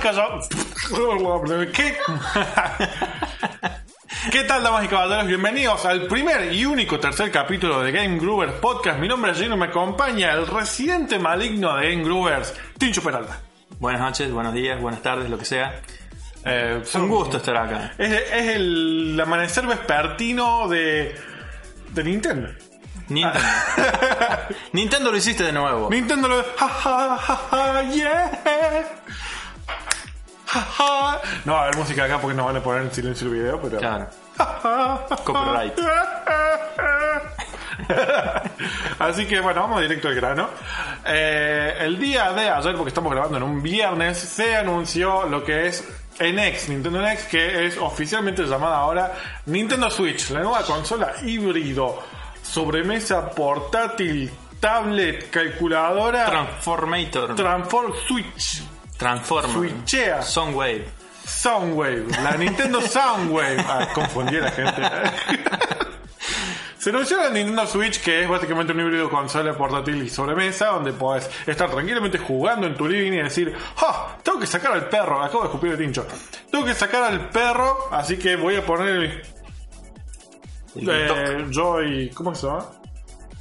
¿Qué tal, damas y caballeros? ¿Qué? ¿Qué tal, damas y caballeros? Bienvenidos al primer y único tercer capítulo de Game Groovers Podcast. Mi nombre es Gino me acompaña el residente maligno de Game Groovers, Tincho Peralta. Buenas noches, buenos días, buenas tardes, lo que sea. Eh, Es un gusto estar acá. Es, es el amanecer vespertino de, de Nintendo. Nintendo. Nintendo lo hiciste de nuevo. Nintendo lo ja, ja, ja, ja, yeah. No va a haber música acá porque no van a poner en silencio el video, pero. Claro. Copyright. Así que bueno, vamos directo al grano. Eh, el día de ayer, porque estamos grabando en un viernes, se anunció lo que es NX, Nintendo NX, que es oficialmente llamada ahora Nintendo Switch, la nueva consola híbrido, sobremesa portátil, tablet, calculadora, Transformator. Transform Switch, Transformer. Switchea. Soundwave. Soundwave, la Nintendo Soundwave. Ah, confundí a la gente. Se anunció la Nintendo Switch, que es básicamente un híbrido consola portátil y sobremesa, donde podés estar tranquilamente jugando en tu living y decir, ¡Ah! Tengo que sacar al perro, acabo de escupir el tincho. Tengo que sacar al perro, así que voy a poner El eh, Joy. ¿Cómo se llama?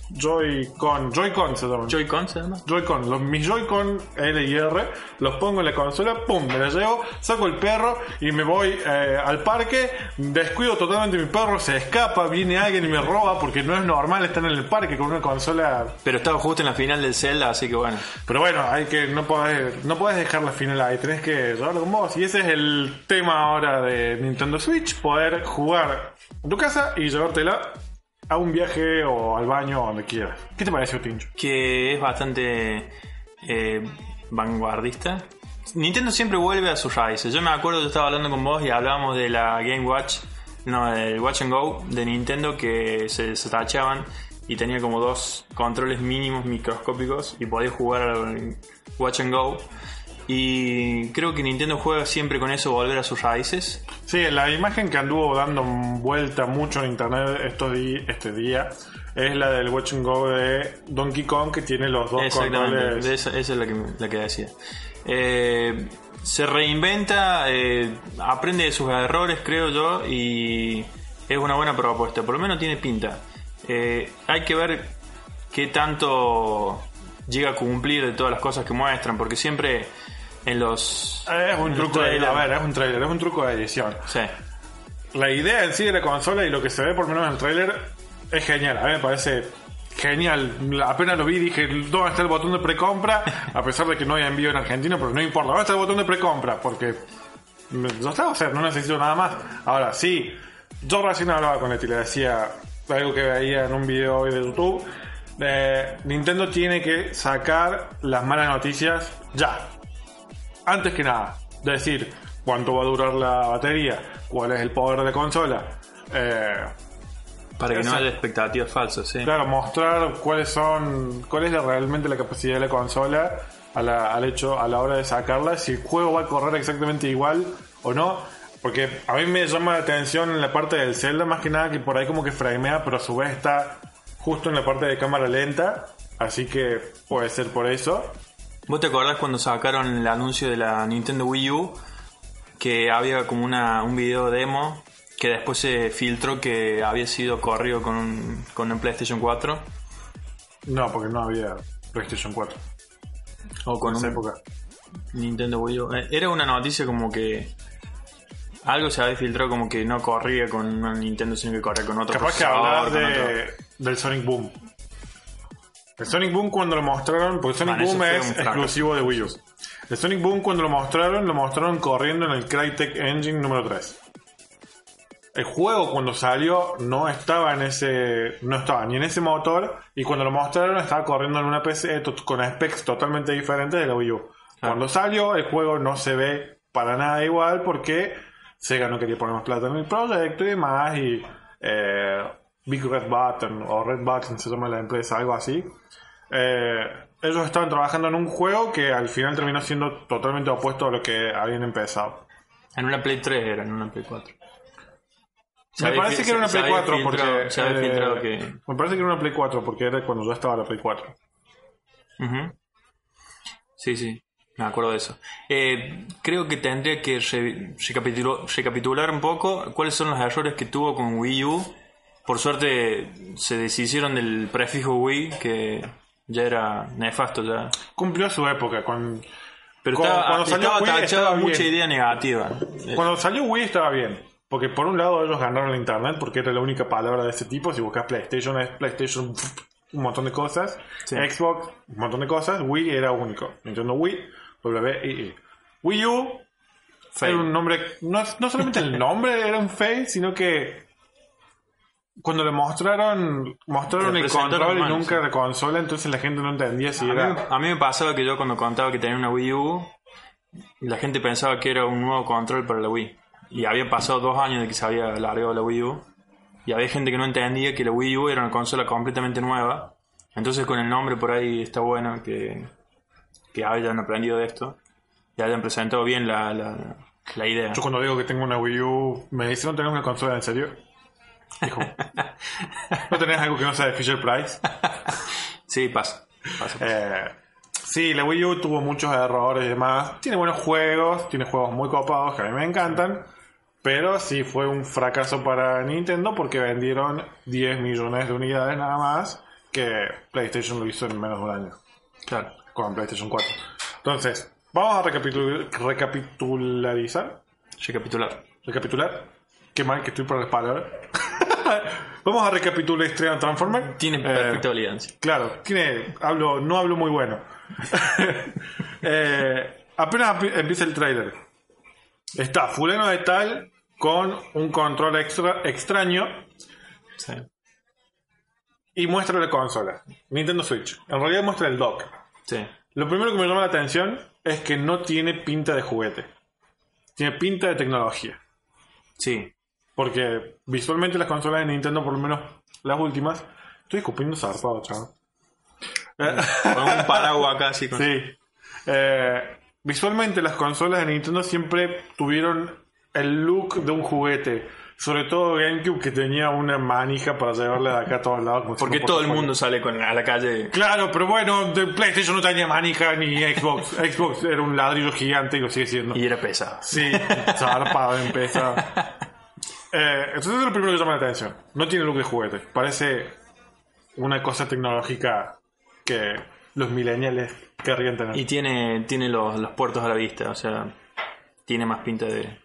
Joy-Con. Joy-Con se llama. Joy-Con se llama. Joy-Con, los, mis Joy-Con L y R, los pongo en la consola, pum, me la llevo, saco el perro y me voy eh, al parque, descuido totalmente mi perro, se escapa, viene alguien y me roba porque no es normal estar en el parque con una consola. Pero estaba justo en la final del Zelda, así que bueno. Pero bueno, hay que no podés, no podés dejar la final ahí, tenés que llevarlo con vos. Y ese es el tema ahora de Nintendo Switch, poder jugar en tu casa y llevártela a un viaje o al baño o donde quieras. ¿Qué te pareció, Tincho? Que es bastante eh, vanguardista. Nintendo siempre vuelve a sus raíces. Yo me acuerdo, yo estaba hablando con vos y hablábamos de la Game Watch, no, del Watch and Go de Nintendo que se, se tachaban y tenía como dos controles mínimos microscópicos y podías jugar al Watch and Go. Y creo que Nintendo juega siempre con eso, volver a sus raíces. Sí, la imagen que anduvo dando vuelta mucho en internet estos este día es la del Watch and Go de Donkey Kong que tiene los dos controles. esa es la que, la que decía. Eh, se reinventa, eh, aprende de sus errores, creo yo, y es una buena propuesta. Por lo menos tiene pinta. Eh, hay que ver qué tanto llega a cumplir de todas las cosas que muestran, porque siempre en los. Es un truco de, trailers- a ver, es un trailer, es un truco de edición. Sí. La idea en sí de la consola y lo que se ve por lo menos en el trailer es genial. A mí me parece genial. Apenas lo vi dije, ¿dónde está el botón de precompra? A pesar de que no hay envío en Argentina, pero no importa. ¿Dónde está el botón de precompra? Porque yo estaba, o sea, no necesito nada más. Ahora, sí, yo recién hablaba con él y le decía algo que veía en un video hoy de YouTube. Eh, Nintendo tiene que sacar las malas noticias ya antes que nada, decir cuánto va a durar la batería, cuál es el poder de la consola. Eh, Para que no haya expectativas falsas, sí. claro, mostrar cuáles son, cuál es la- realmente la capacidad de la consola a la, al hecho, a la hora de sacarla, si el juego va a correr exactamente igual o no. Porque a mí me llama la atención en la parte del Zelda, más que nada que por ahí como que framea, pero a su vez está justo en la parte de cámara lenta. Así que puede ser por eso. ¿Vos te acordás cuando sacaron el anuncio de la Nintendo Wii U? Que había como una, un video demo que después se filtró que había sido corrido con un, con un PlayStation 4 No, porque no había PlayStation 4 o con en esa un época. Nintendo Wii U. Eh, Era una noticia como que algo se había filtrado como que no corría con una Nintendo sino que corría con otro. Capaz que hablar de, del Sonic Boom. El Sonic Boom cuando lo mostraron, porque Sonic Boom es exclusivo de Wii U. El Sonic Boom cuando lo mostraron, lo mostraron corriendo en el Crytek Engine número 3. El juego cuando salió no estaba en ese, no estaba ni en ese motor y cuando lo mostraron estaba corriendo en una PC con specs totalmente diferentes de la Wii U. Cuando salió el juego no se ve para nada igual porque Sega no quería poner más plata en el proyecto y demás y eh, Big Red Button o Red Button se llama la empresa, algo así. Eh, ellos estaban trabajando en un juego que al final terminó siendo totalmente opuesto a lo que habían empezado. En una Play 3 era, en una Play 4. Se Me había parece fil- que era una se Play había 4 filtrado- porque. Se había eh. Me parece que era una Play 4 porque era cuando yo estaba la Play 4. Ujú. Sí, sí, me acuerdo de eso. Eh, creo que tendría que re- recapitulo- recapitular un poco cuáles son los errores que tuvo con Wii U. Por suerte se deshicieron del prefijo Wii, que ya era nefasto ya. Cumplió su época. Con, Pero estaba, cuando salió estaba Wii estaba mucha bien. idea negativa. Cuando salió Wii estaba bien. Porque por un lado ellos ganaron la internet porque era la única palabra de ese tipo. Si buscas PlayStation es PlayStation, un montón de cosas. Sí. Xbox, un montón de cosas. Wii era único. Nintendo Wii, W-I-I. Wii U fail. Era un nombre, no, no solamente el nombre era un fail, sino que cuando le mostraron, mostraron el control y nunca la consola, entonces la gente no entendía si A mí, era. a mí me pasaba que yo cuando contaba que tenía una Wii U, la gente pensaba que era un nuevo control para la Wii. Y había pasado dos años de que se había largado la Wii U. Y había gente que no entendía que la Wii U era una consola completamente nueva. Entonces con el nombre por ahí está bueno que, que hayan aprendido de esto. Y hayan presentado bien la, la, la idea. Yo cuando digo que tengo una Wii U, me dicen, ¿no tenés una consola en serio? ¿No tenés algo que no sea de Fisher Price? Sí, pasa. pasa, pasa. Eh, sí, la Wii U tuvo muchos errores y demás. Tiene buenos juegos, tiene juegos muy copados que a mí me encantan. Pero sí fue un fracaso para Nintendo porque vendieron 10 millones de unidades nada más que PlayStation lo hizo en menos de un año Claro. con PlayStation 4. Entonces, vamos a recapitul- recapitularizar. Recapitular. Recapitular. Qué mal que estoy por las palabras. vamos a recapitular Estrella Transformer. Tiene Eh, perfecta validancia. Claro, tiene, hablo, no hablo muy bueno. Eh, apenas empieza el trailer. Está fulano de tal con un control extra, extraño Sí. y muestra la consola. Nintendo Switch. En realidad muestra el dock. Sí. Lo primero que me llama la atención es que no tiene pinta de juguete. Tiene pinta de tecnología. Sí. Porque visualmente las consolas de Nintendo, por lo menos las últimas, estoy escupiendo zarpado, chaval. Con un paraguas acá así con... Sí. Eh, visualmente las consolas de Nintendo siempre tuvieron el look de un juguete. Sobre todo GameCube que tenía una manija para llevarla de acá a todos lados. Porque todo el mundo sale con, a la calle. Claro, pero bueno, de PlayStation no tenía manija ni Xbox. Xbox era un ladrillo gigante y lo sigue siendo. Y era pesado. Sí, zarpado empieza. Eh, entonces es lo primero que llama la atención. No tiene look de juguete. Parece una cosa tecnológica que los millennials querrían tener. Y tiene, tiene los, los puertos a la vista, o sea, tiene más pinta de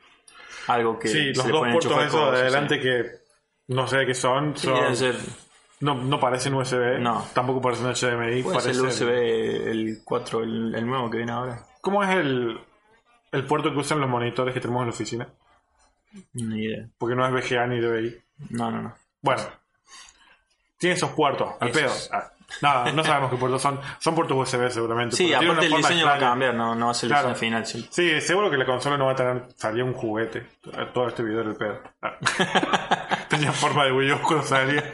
algo que sí, los dos puertos esos de adelante sí. que no sé qué son. Sí, son- deben ser, no, no parecen USB. No. Tampoco parecen HDMI. puede ser el USB, el 4, el, el nuevo que viene ahora. ¿Cómo es el, el puerto que usan los monitores que tenemos en la oficina? Ni idea. Porque no es VGA ni DVI. No, no, no. Bueno, tiene esos puertos, al pedo. Ah, nada, no sabemos qué puertos son. Son puertos USB seguramente. Sí, aparte el diseño va a cambiar, no, no va a ser el diseño final. sí. Sí, seguro que la consola no va a tener. Salía un juguete. Todo este video era el pedo. Ah. Tenía forma de Wii U cuando salía.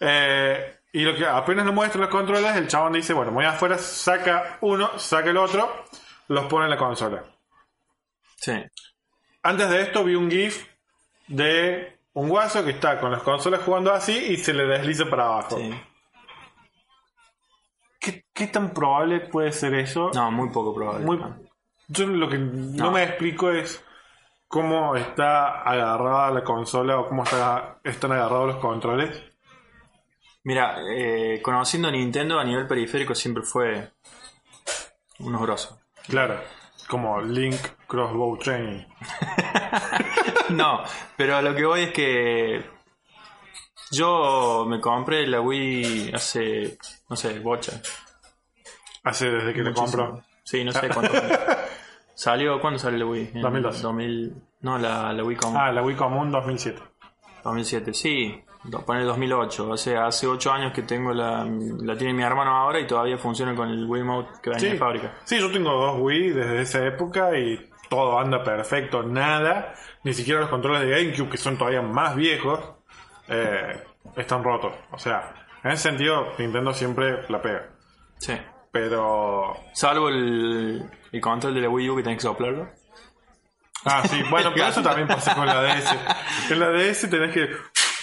Eh, y lo que apenas le muestra los controles, el chabón dice: Bueno, voy afuera, saca uno, saca el otro, los pone en la consola. Sí. Antes de esto vi un GIF de un guaso que está con las consolas jugando así y se le desliza para abajo. sí. ¿Qué, qué tan probable puede ser eso? No, muy poco probable. Muy- yo lo que no, No. me explico es cómo está agarrada la consola o cómo está, están agarrados los controles. Mira, eh, conociendo a Nintendo a nivel periférico siempre fue unos grosos. Claro, como Link Crossbow Training. No, pero a lo que voy es que yo me compré la Wii hace, no sé, bocha. Hace desde que Muchísimo. compro. Sí, no sé cuánto. ¿Salió? ¿Cuándo salió la Wii? En 2002. 2000, no, la, la Wii común. Ah, la Wii común 2007. 2007, sí. Pone 2008. O sea, hace 8 años que tengo la. La tiene mi hermano ahora y todavía funciona con el Wiimote que venía Sí. de fábrica. Sí, yo tengo dos Wii desde esa época y todo anda perfecto, nada. Ni siquiera los controles de GameCube, que son todavía más viejos, eh, están rotos. O sea, en ese sentido, Nintendo siempre la pega. Sí. Pero. Salvo el, el control de la Wii U que tenés que soplarlo. Ah, sí, bueno, pero eso también pasa con la DS. En la DS tenés que.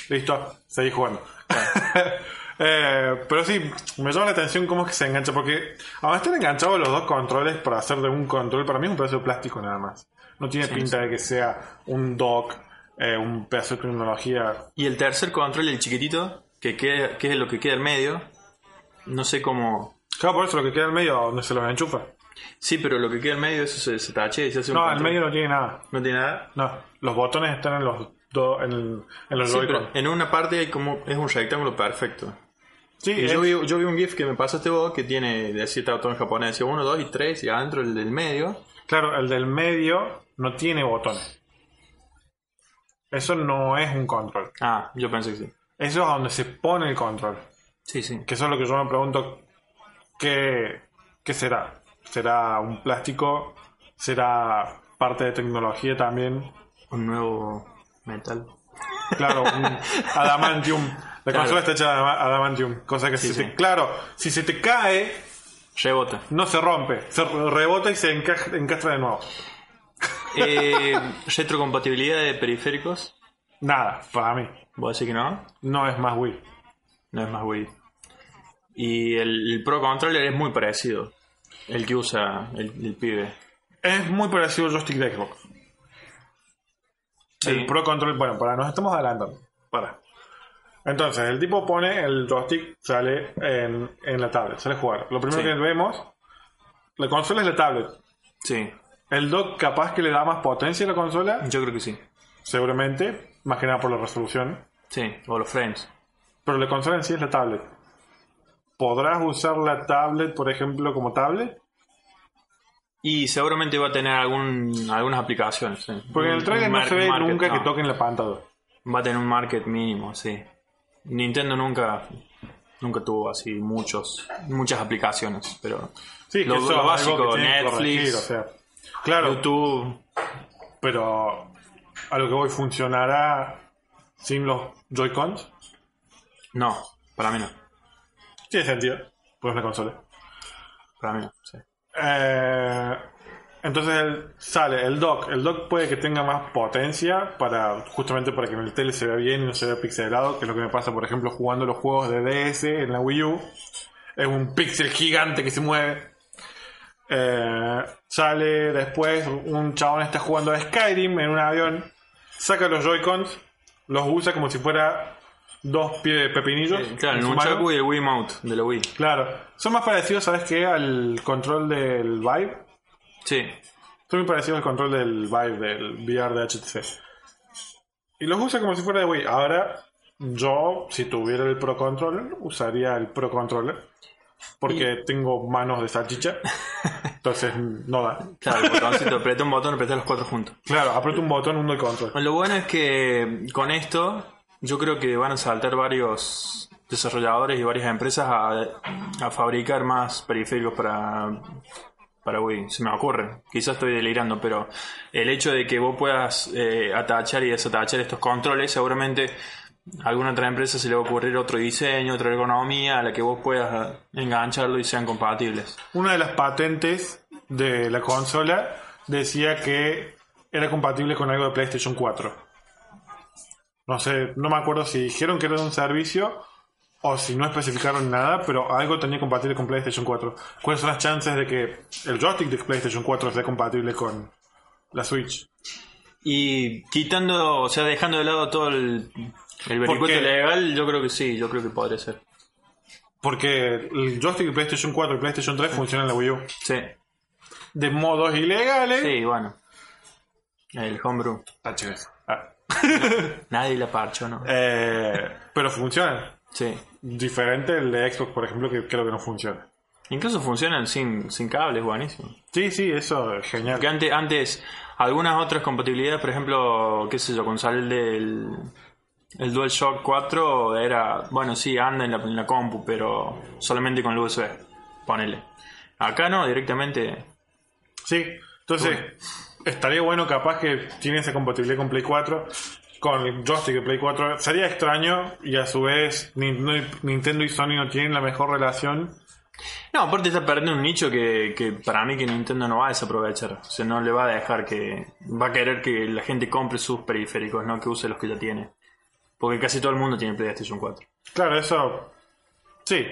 Listo, seguís jugando. Eh, pero sí, me llama la atención cómo es que se engancha, porque aunque están enganchados los dos controles para hacer de un control, para mí es un pedazo de plástico nada más. No tiene Sí, pinta de que sea un dock, eh, un pedazo de tecnología. Y el tercer control, el chiquitito, que, queda, que es lo que queda en medio. No sé cómo. Claro, por eso lo que queda en medio, donde se los enchufa. Sí, pero lo que queda en medio, eso se, se tache y se hace un No, en medio no tiene nada. No tiene nada. No, los botones están en los dos, en, el- en los Sí, pero en una parte hay como es un rectángulo perfecto. Sí, Y es- yo vi, yo vi un GIF que me pasaste vos que tiene, decía todo en japonés, decía 1, 2 y 3 y adentro el del medio. Claro, el del medio no tiene botones. Eso no es un control. Ah, yo pensé que sí. Eso es donde se pone el control. Sí, sí. Que eso es lo que yo me pregunto. ¿Qué, qué será? ¿Será un plástico? ¿Será parte de tecnología también? Un nuevo metal. Claro, un adamantium. La Claro. consola está hecha de adama- adamantium. Cosa que Sí, si sí. te- claro, si se te cae, Rebota. no se rompe. Se rebota y se enca- encastra de nuevo. Eh, retrocompatibilidad de periféricos. Nada, para mí. ¿Vos decís que no? No es más Wii. No es más Wii. Y el, el Pro Controller es muy parecido. El que usa el, el pibe. Es muy parecido al joystick de Xbox. Sí. El Pro Control, bueno, para, nos estamos adelantando. Para. Entonces, el tipo pone el joystick, sale en, en la tablet, sale a jugar. Lo primero Sí. que vemos, la consola es la tablet. Sí, El dock capaz que le da más potencia a la consola, yo creo que sí. seguramente, más que nada por la resolución. Sí, o los frames. Pero la consola en sí es la tablet. ¿Podrás usar la tablet, por ejemplo, como tablet? Y seguramente va a tener algún, algunas aplicaciones. sí. Porque en el trailer no se ve market, nunca que no. toquen la pantalla. Va a tener un market mínimo, sí. Nintendo nunca nunca tuvo así muchos muchas aplicaciones, pero Sí, Lo- que lo básico, que que Netflix, corregir, o sea. Claro, YouTube pero a lo que voy funcionará sin los Joy-Cons. no, para mí no, Tiene sentido, pues es una consola. para mí no, sí. Eh, entonces sale el dock. El dock puede que tenga más potencia para justamente para que en el tele se vea bien y no se vea pixelado, que es lo que me pasa, por ejemplo, jugando los juegos de DS en la Wii U. Es un pixel gigante que se mueve. Eh, sale después un chabón está jugando a Skyrim en un avión, saca los Joy-Cons, los usa como si fuera dos pies pepinillos. Eh, Claro, el. Nunchaku y el Wiimote de la Wii. Claro, son más parecidos, ¿sabes qué? Al control del Vive. Sí, Son muy parecidos al control del Vive, del VR de HTC. Y los usa como si fuera de Wii. Ahora, yo, si tuviera el Pro Controller, usaría el Pro Controller. Porque tengo manos de salchicha. Entonces, no da. claro, el botoncito, aprieta un botón, aprieta los cuatro juntos. Claro, aprieto un botón, uno el control. Lo bueno es que con esto yo creo que van a saltar varios desarrolladores y varias empresas a, fabricar más periféricos para, para Wii. Se me ocurre. Quizás estoy delirando, pero el hecho de que vos puedas eh, atachar y desatachar estos controles, seguramente a alguna otra empresa se le va a ocurrir otro diseño, otra ergonomía a la que vos puedas engancharlo y sean compatibles. Una de las patentes de la consola decía que era compatible con algo de PlayStation 4. No sé, no me acuerdo si dijeron que era de un servicio o si no especificaron nada, pero algo tenía compatible con PlayStation 4. ¿Cuáles son las chances de que el joystick de PlayStation 4 sea compatible con la Switch? Y quitando, o sea, dejando de lado todo el, el vericueto legal, yo creo que sí, yo creo que podría ser. Porque el joystick de PlayStation 4 y PlayStation 3 funcionan en la Wii U. Sí, De modos ilegales. sí, bueno. El homebrew. Ah. Nadie la parchó, ¿no? Eh, pero funcionan. Sí. Diferente el de Xbox, por ejemplo, que creo que no funciona. Incluso funcionan sin, sin cables, buenísimo. Sí, sí, eso es genial. Porque antes, antes, algunas otras compatibilidades, por ejemplo, qué sé yo, con sale del el DualShock 4 era, bueno, sí, anda en la, en la compu, pero solamente con el USB. Ponele. Acá no, directamente. Sí, entonces estaría bueno capaz que tiene esa compatibilidad con Play 4, con el joystick de Play 4. Sería extraño y a su vez Nintendo y Sony no tienen la mejor relación. No, aparte está perdiendo un nicho que, que para mí que Nintendo no va a desaprovechar. O sea, no le va a dejar que. Va a querer que la gente compre sus periféricos, no que use los que ya tiene. Porque casi todo el mundo tiene PlayStation 4. Claro, eso sí,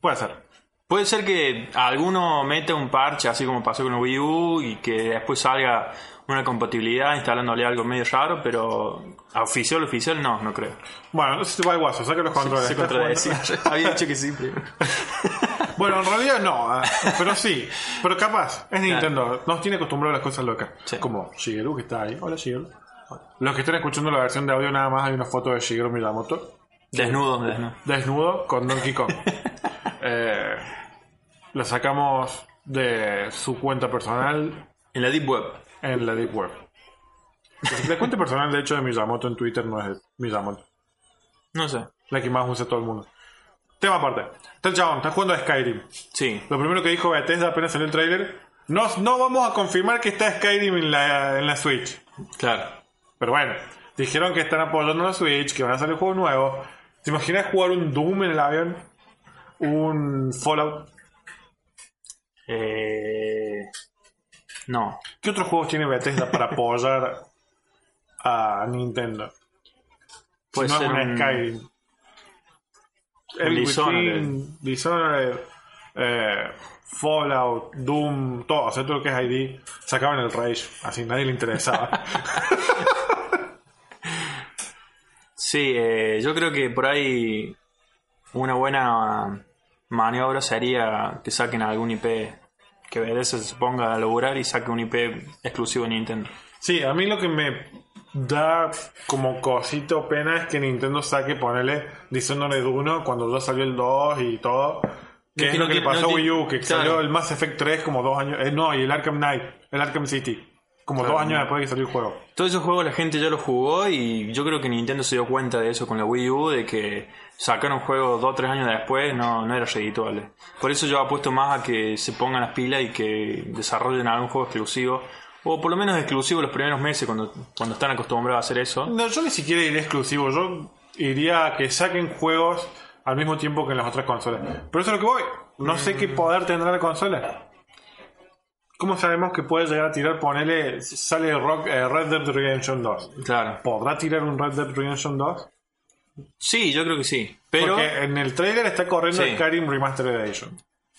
puede ser. Puede ser que alguno meta un parche, así como pasó con el Wii U, y que después salga una compatibilidad instalándole algo medio raro, pero a oficial, oficial, no, no creo. Bueno, eso te va el guaso, saca los controles. Se contradecía. Había dicho que sí primero. Bueno, en realidad no, ah, pero sí. Pero capaz, es Nintendo, nos tiene acostumbrado a las cosas locas. Sí. Como Shigeru que está ahí. Hola Shigeru. Los que estén escuchando la versión de audio nada más hay una foto de Shigeru Miyamoto Desnudo, desnudo. desnudo con Donkey Kong. eh, lo sacamos de su cuenta personal En la Deep Web. en la Deep Web. La cuenta personal, de hecho, de Miyamoto en Twitter no es de Miyamoto. No sé. La que más usa todo el mundo. Tema aparte. Está el chabón, está jugando a Skyrim. Sí. Lo primero que dijo Bethesda apenas salió el trailer. No, no vamos a confirmar que está Skyrim en la, en la Switch. Claro. Pero bueno, dijeron que están apoyando la Switch, que van a salir juegos nuevos. ¿Te imaginas jugar un Doom en el avión? Un Fallout. Eh... No. ¿Qué otros juegos tiene Bethesda para apoyar a Nintendo? Puede si no ser es un- Skyrim. Evil Dishonored. Dishonored, eh, Fallout, Doom, todo, o sea, todo lo que es ID, sacaban el Rage, así nadie le interesaba. Sí, eh, yo creo que por ahí una buena maniobra sería que saquen algún IP que Bethesda se ponga a lograr y saque un IP exclusivo de Nintendo. Sí, a mí lo que me da como cosito pena es que Nintendo saque, ponerle Dishonored 1 cuando ya salió el 2 y todo. Que Es es que lo no que le tiene- pasó no a Wii U, que claro. salió el Mass Effect 3 como dos años. eh, no, y el Arkham Knight, el Arkham City. Como Claro, dos años después de que salió el juego. Todos esos juegos la gente ya los jugó y yo creo que Nintendo se dio cuenta de eso con la Wii U, de que sacar un juego dos o tres años después no, no era redituable. Por eso yo apuesto más a que se pongan las pilas y que desarrollen algún juego exclusivo, o por lo menos exclusivo los primeros meses cuando, cuando están acostumbrados a hacer eso. No, yo ni siquiera iría exclusivo. Yo iría a que saquen juegos al mismo tiempo que en las otras consolas. Pero eso es lo que voy. No sé qué poder tendrá la consola. ¿Cómo sabemos que puede llegar a tirar? Ponele, sale Rock, eh, Red Dead Redemption 2. Claro. ¿Podrá tirar un Red Dead Redemption 2? Sí, yo creo que sí. Pero... Porque en el trailer está corriendo Sí. Skyrim Remastered Edition.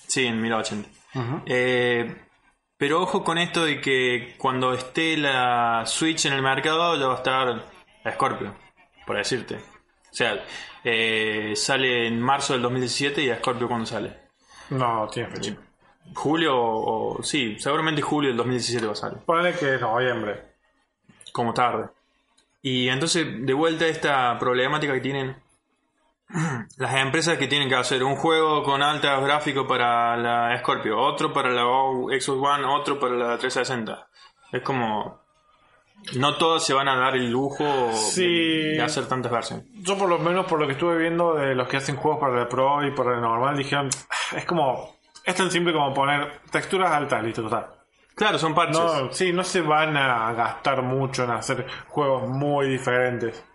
Sí, en 1080. Eh, pero ojo con esto de que cuando esté la Switch en el mercado ya va a estar Scorpio, por decirte. O sea, eh, sale en marzo del 2017 y Scorpio cuando sale. No, tiene fecha. Julio o... Sí, seguramente julio del 2017 va a salir. Ponele que es noviembre. Como tarde. Y entonces, de vuelta a esta problemática que tienen las empresas que tienen que hacer un juego con altos gráficos para la Scorpio, otro para la Xbox One, otro para la 360. Es como... No todos se van a dar el lujo Sí. de, de hacer tantas versiones. Yo por lo menos por lo que estuve viendo de los que hacen juegos para el Pro y para el normal, dijeron, "Ah, es como, es tan simple como poner texturas altas, listo, total. Claro, son parches. No, sí, no se van a gastar mucho en hacer juegos muy diferentes.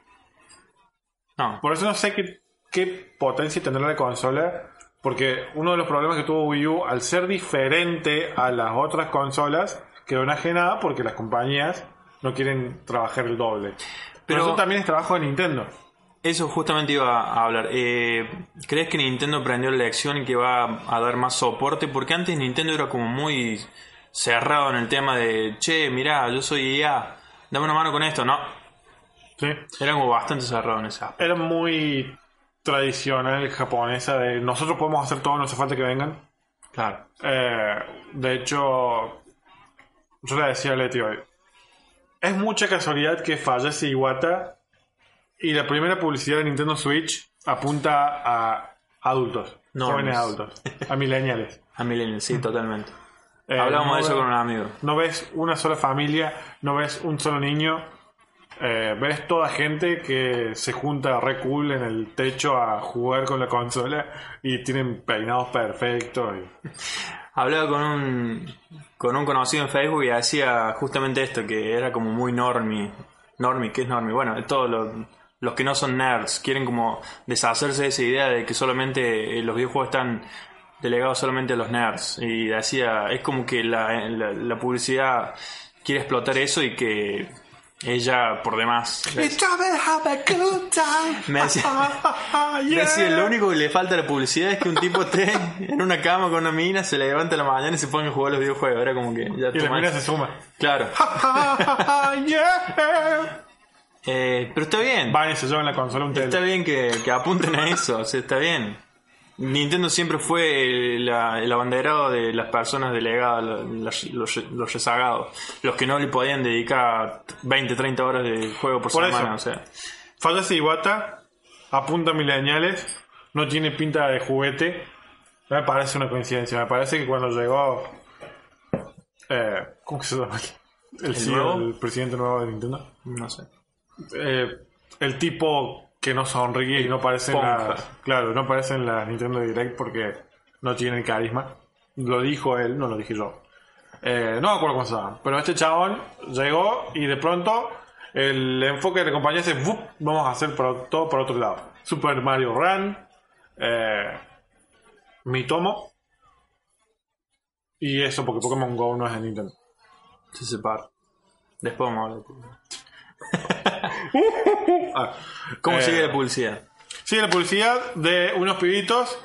No. Por eso no sé qué, qué potencia tendrá la consola. Porque uno de los problemas que tuvo Wii U, al ser diferente a las otras consolas, quedó enajenada porque las compañías no quieren trabajar el doble. Pero Pero- eso también es trabajo de Nintendo. Eso justamente iba a hablar. Eh, ¿Crees que Nintendo aprendió la lección y que va a dar más soporte? Porque antes Nintendo era como muy cerrado en el tema de, che, mirá, yo soy EA, dame una mano con esto. No, ¿sí? era como bastante cerrado en aspecto. Era muy tradicional japonesa de nosotros podemos hacer todo, no hace falta que vengan. Claro. Eh, de hecho, yo le decía a Leti hoy, es mucha casualidad que fallece Iwata y la primera publicidad de Nintendo Switch apunta a adultos, jóvenes adultos, a millennials. A Millennials, sí, totalmente. Eh, Hablamos no de eso con un amigo. No ves una sola familia, no ves un solo niño. eh, ves toda gente que se junta re cool en el techo a jugar con la consola y tienen peinados perfectos. y- Hablaba con un, con un conocido en Facebook y decía justamente esto, que era como muy normie. Normie, ¿qué es normie? Bueno, todos los, los que no son nerds quieren como deshacerse de esa idea de que solamente eh, los videojuegos están delegados solamente a los nerds. Y decía, es como que la, la, la publicidad quiere explotar eso y que ella por demás. Me decía, me decía, lo único que le falta a la publicidad es que un tipo esté en una cama con una mina, se levanta a la mañana y se pone a jugar los videojuegos. Era como que ya Y la mina se suma. Claro. Eh, pero está bien. Van se llevan la consola un Está bien que, que apunten a eso, o sea, está bien. Nintendo siempre fue la- el abanderado de las personas delegadas, los, los, los rezagados, los que no le podían dedicar 20, 30 horas de juego por, Por semana, eso. o sea. Fallece Iwata, apunta a mileniales, no tiene pinta de juguete. No me parece una coincidencia. Me parece que cuando llegó. Eh, ¿Cómo que se llama? El, CEO, nuevo? el presidente nuevo de Nintendo. No sé. Eh, el tipo que no sonríe y no aparece en la. Claro, no aparece en la Nintendo Direct porque no tiene carisma. Lo dijo él, no lo dije yo. Eh, no me acuerdo cómo se llama. Pero este chabón llegó y de pronto el enfoque de la compañía es "Vup, vamos a hacer por- todo por otro lado. Super Mario Run, eh, Mitomo. Y eso porque Pokémon Go no es de Nintendo. Se separa. Después vamos a hablar. Ah, ¿Cómo eh, sigue la publicidad? Sigue la publicidad de unos pibitos.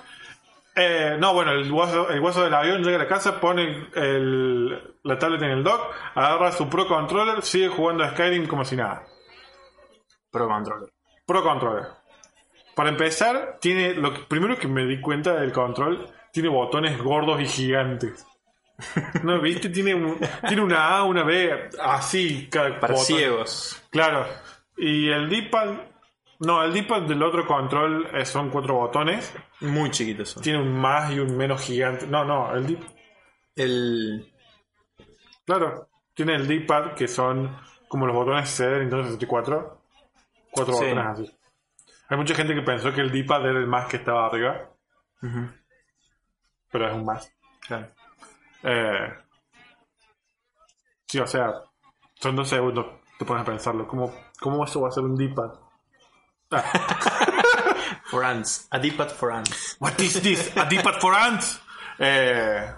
Eh, no, bueno, el guaso, el guaso del avión llega a la casa, pone el- la tablet en el dock, agarra su Pro Controller, sigue jugando a Skyrim como si nada. Pro Controller. Pro Controller. Para empezar, tiene lo que, primero que me di cuenta del control, tiene botones gordos y gigantes. ¿No viste? Tiene, un- tiene una A, una B, así cada Para botón. ciegos. Claro. Y el D-pad, no, el D-pad del otro control eh, son cuatro botones. Muy chiquitos son. Tiene un más y un menos gigante. No, no, el D El. Claro, tiene el D-pad que son como los botones C de Nintendo 64. Cuatro Sí. botones así. Hay mucha gente que pensó que el D-pad era el más que estaba arriba, pero es un más. Claro. Eh, sí, o sea, son dos segundos. Te pones a pensarlo. ¿Cómo, cómo eso va a ser un D-pad? For ants. A D-pad for ants. What is this? A D-pad for ants? Eh,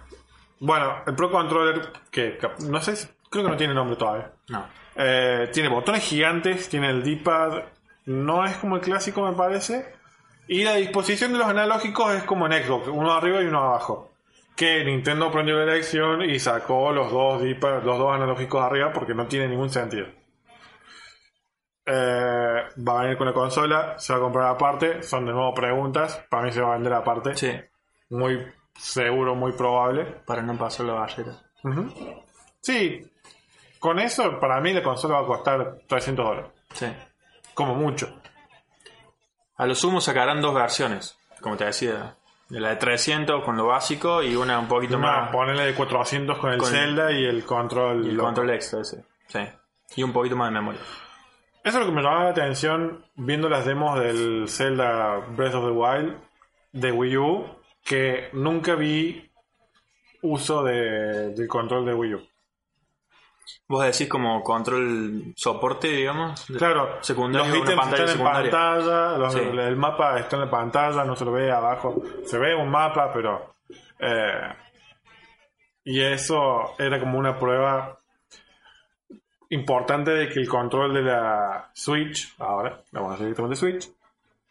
bueno, el Pro Controller, que no sé, creo que no tiene nombre todavía. No. Eh, tiene botones gigantes, tiene el D-pad, no es como el clásico me parece. Y la disposición de los analógicos es como en Xbox, uno arriba y uno abajo. Que Nintendo aprendió la lección y sacó los dos los dos analógicos arriba porque no tiene ningún sentido. Eh, va a venir con la consola, se va a comprar aparte, son de nuevo preguntas, para mí se va a vender aparte, Sí. muy seguro, muy probable. Para no pasar la barrera. Ujú. Sí, con eso para mí la consola va a costar 300 dólares, Sí. como mucho. A lo sumo sacarán dos versiones. Como te decía. De la de 300 con lo básico y una un poquito No, más. ponele de 400 con el Con- Zelda y el control. Y el loco. control extra ese. Sí. Y un poquito más de memoria. Eso es lo que me llamaba la atención viendo las demos del Zelda Breath of the Wild de Wii U, que nunca vi uso de- del control de Wii U. Vos decís como control soporte, digamos. Claro, Secundario, los ítems pantalla están en pantalla, los- Sí. el mapa está en la pantalla, no se lo ve abajo. Se ve un mapa, pero... eh, y eso era como una prueba importante de que el control de la Switch, ahora, vamos a hacer directamente Switch,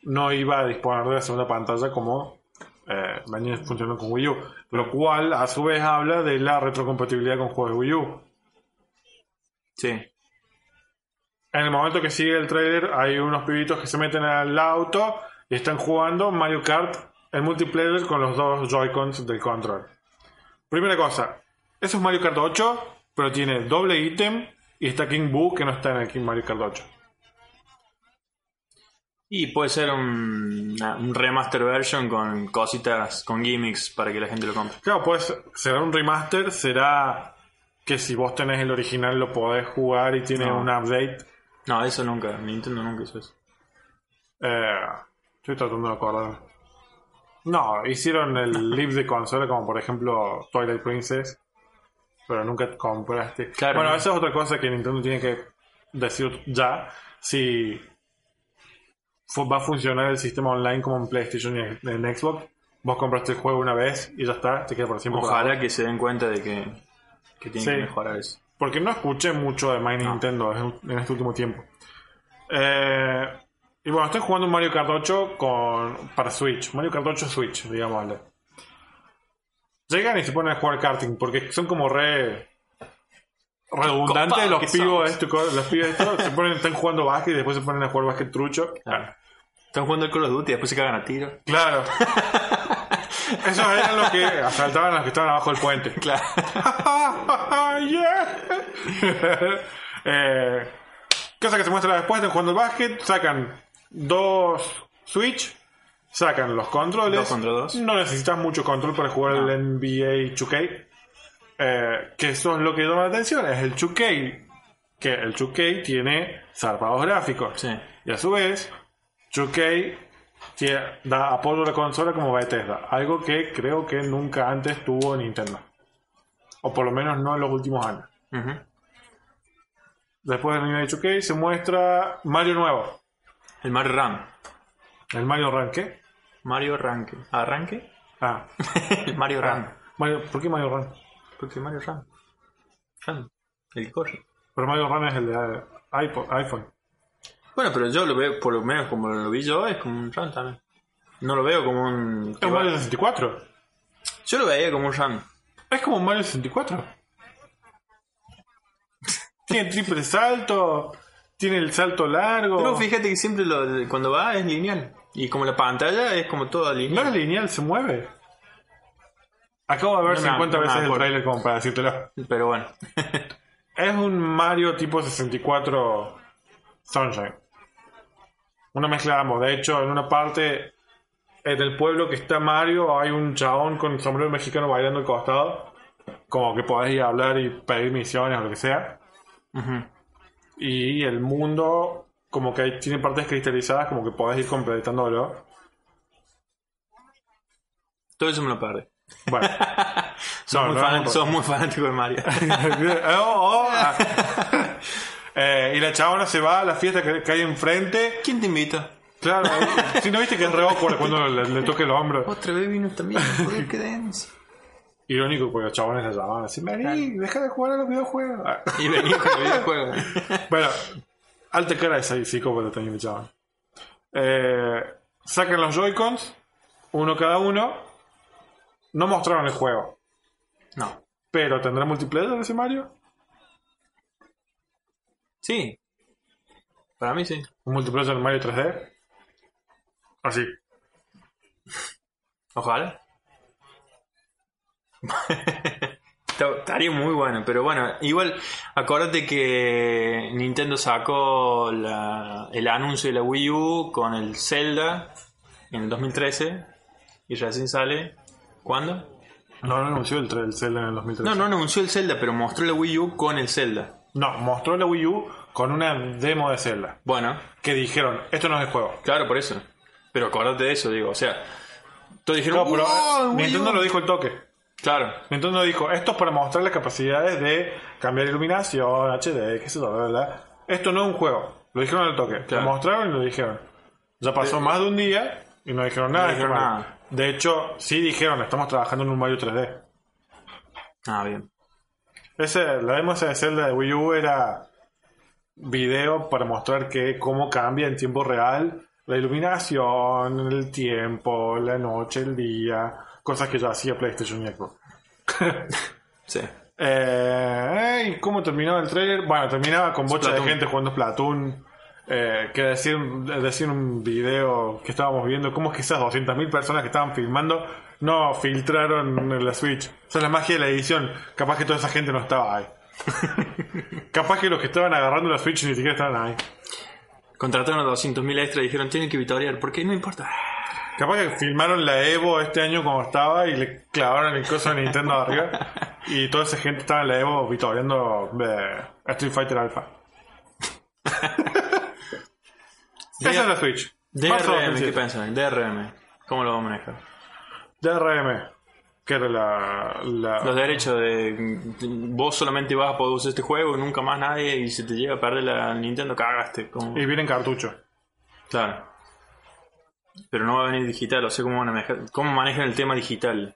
no iba a disponer de la segunda pantalla como eh, venía funcionando con Wii U. Lo cual, a su vez, habla de la retrocompatibilidad con juegos de Wii U. Sí. En el momento que sigue el trailer, hay unos pibitos que se meten al auto y están jugando Mario Kart en multiplayer con los dos Joy-Cons del control. Primera cosa, eso es Mario Kart 8, pero tiene doble ítem y está King Boo que no está en el King Mario Kart 8. Y puede ser un, una- un remaster version con cositas, con gimmicks para que la gente lo compre. Claro, pues será un remaster, será que si vos tenés el original lo podés jugar y tiene No. un update. No, eso nunca. Nintendo nunca hizo eso. Eh, estoy tratando de acordarme. No, hicieron el live de consola como por ejemplo Twilight Princess, pero nunca compraste. Claro, bueno, no. esa es otra cosa que Nintendo tiene que decir ya, si va a funcionar el sistema online como en PlayStation y en Xbox. Vos compraste el juego una vez y ya está, te queda por siempre. Ojalá que se den cuenta de que, que tienen Sí. que mejorar eso. Porque no escuché mucho de My Nintendo en, en este último tiempo. Eh, y bueno, estoy jugando un Mario Kart 8 con, para Switch. Mario Kart 8 Switch, digámosle. Llegan y se ponen a jugar karting porque son como re redundantes los pibos esto, los pibes estos, se ponen, están jugando básquet y después se ponen a jugar básquet trucho. Claro. Están jugando el Call of Duty y después se cagan a tiro. Claro. Esos eran los que asaltaban a los que estaban abajo del puente. Claro. Eh, cosa que se muestra después de jugando el básquet, sacan dos Switch, sacan los controles. Dos contra dos. No necesitas mucho control para jugar No. el NBA 2K. Eh, que eso es lo que llama la atención, es el 2K. Que el 2K tiene zarpados gráficos. Sí. Y a su vez, 2K tie- da apoyo a la consola como Bethesda. Algo que creo que nunca antes tuvo Nintendo. O por lo menos no en los últimos años. Después del NBA 2K se muestra Mario nuevo. El Mario Run. El Mario Run, ¿qué? Mario Arranque. ¿Arranque? Ah, el Mario Run. Mario, ¿por qué Mario Run? Porque Mario Run. Run. El corre. Pero Mario Run es el de eh, iPod- iPhone. Bueno, pero yo lo veo, por lo menos como lo vi yo, es como un run también. No lo veo como un... Es Mario 64. Yo lo veía como un run. Es como un Mario 64. Tiene triple salto, tiene el salto largo. Pero fíjate que siempre lo, cuando va es lineal. Y como la pantalla es como toda No lineal. es lineal, se mueve. Acabo de ver No me- 50 no me veces el trailer como para decírtelo. Pero bueno. Es un Mario tipo 64 Sunshine. Una mezcla de ambos. De hecho, en una parte en el pueblo que está Mario hay un chabón con sombrero mexicano bailando al costado. Como que podés ir a hablar y pedir misiones o lo que sea. Y el mundo como que hay- tiene partes cristalizadas como que podés ir completándolo. Todo eso me lo perdí. Bueno. Sos, No, muy, no, fan- no, sos muy fanático de Mario. Oh, oh, ah. Eh, y la chabona se va a la fiesta que, que hay enfrente. ¿Quién te invita? Claro, si no viste que es re cuando le, le toque el hombro. Otra vez vino también. Joder, qué denso. Irónico porque los chabones la llamaban así, Mary, deja de jugar a los videojuegos. Y venía con el videojuego. Bueno, alta cara de tenía mi chabón. Eh, sacan los Joy-Cons, uno cada uno. No mostraron el juego, No. pero ¿tendrá multiplayer ese Mario? Sí. Para mí sí. ¿Un multiplayer en Mario 3D? Así. Ojalá. Estaría muy bueno, pero bueno, igual acordate que Nintendo sacó la- el anuncio de la Wii U con el Zelda en el 2013 y recién sale. ¿Cuándo? No, no anunció el, Zelda en el 2013. No, no anunció el Zelda, pero mostró la Wii U con el Zelda. No, mostró la Wii U con una demo de Zelda. Bueno, Que dijeron, esto no es el juego. claro, por eso. Pero acordate de eso, digo, o sea, todos dijeron, No, pero "Wow, Wii Nintendo U". lo dijo el toque. Claro, Nintendo dijo, esto es para mostrar las capacidades de cambiar iluminación, HD, qué sé yo, bla. Esto no es un juego. Lo dijeron al toque. Claro. Lo mostraron y lo dijeron. Ya pasó De- más de un día y no dijeron nada. No dijeron de nada. Mario. De hecho, sí dijeron, estamos trabajando en un Mario 3D. ah, bien. Ese, la demo de Zelda de Wii U era video para mostrar que cómo cambia en tiempo real la iluminación, el tiempo, la noche, el día, cosas que ya hacía PlayStation y Xbox. Sí. Eh, ¿Y cómo terminaba el trailer? Bueno, terminaba con bocha de gente jugando Splatoon. Eh, que decir, decir un video que estábamos viendo, cómo es que esas 200.000 personas que estaban filmando no filtraron en la Switch. O sea, la magia de la edición. Capaz que toda esa gente no estaba ahí. Capaz que los que estaban agarrando la Switch ni siquiera estaban ahí. Contrataron a 200.000 extra y dijeron, tienen que vitorear. ¿Por qué? No importa. Capaz que filmaron la Evo este año como estaba y le clavaron el coso de Nintendo arriba. Y toda esa gente estaba en la Evo vitoreando Street Fighter Alpha. Esa es la Switch. DRM, 2007. ¿qué piensan? DRM. ¿Cómo lo vamos a manejar? DRM. Que era la. la- Los derechos de. Vos solamente vas a poder usar este juego y nunca más nadie. Y si te llega a perder la Nintendo, cagaste. Como... Y viene en cartucho. Claro. Pero no va a venir digital, o sea, ¿cómo, van a manejar, cómo manejan el tema digital?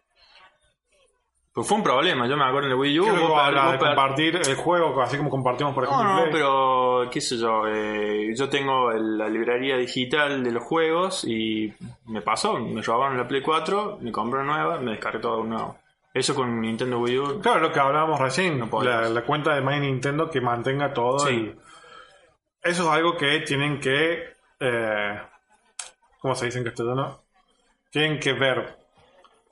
Pues fue un problema, yo me acuerdo en el Wii U. Creo vos de per- compartir el juego, así como compartimos, por ejemplo, No, no, Play. pero qué sé yo, eh, yo tengo la librería digital de los juegos y me pasó, me robaron la Play 4, me compré una nueva, me descargué todo nuevo. Eso con Nintendo Wii U. Claro, lo que hablábamos recién, No la, la cuenta de My Nintendo que mantenga todo. Sí. y- Eso es algo que tienen que. Eh, ¿Cómo se dice en castellano? Tienen que ver.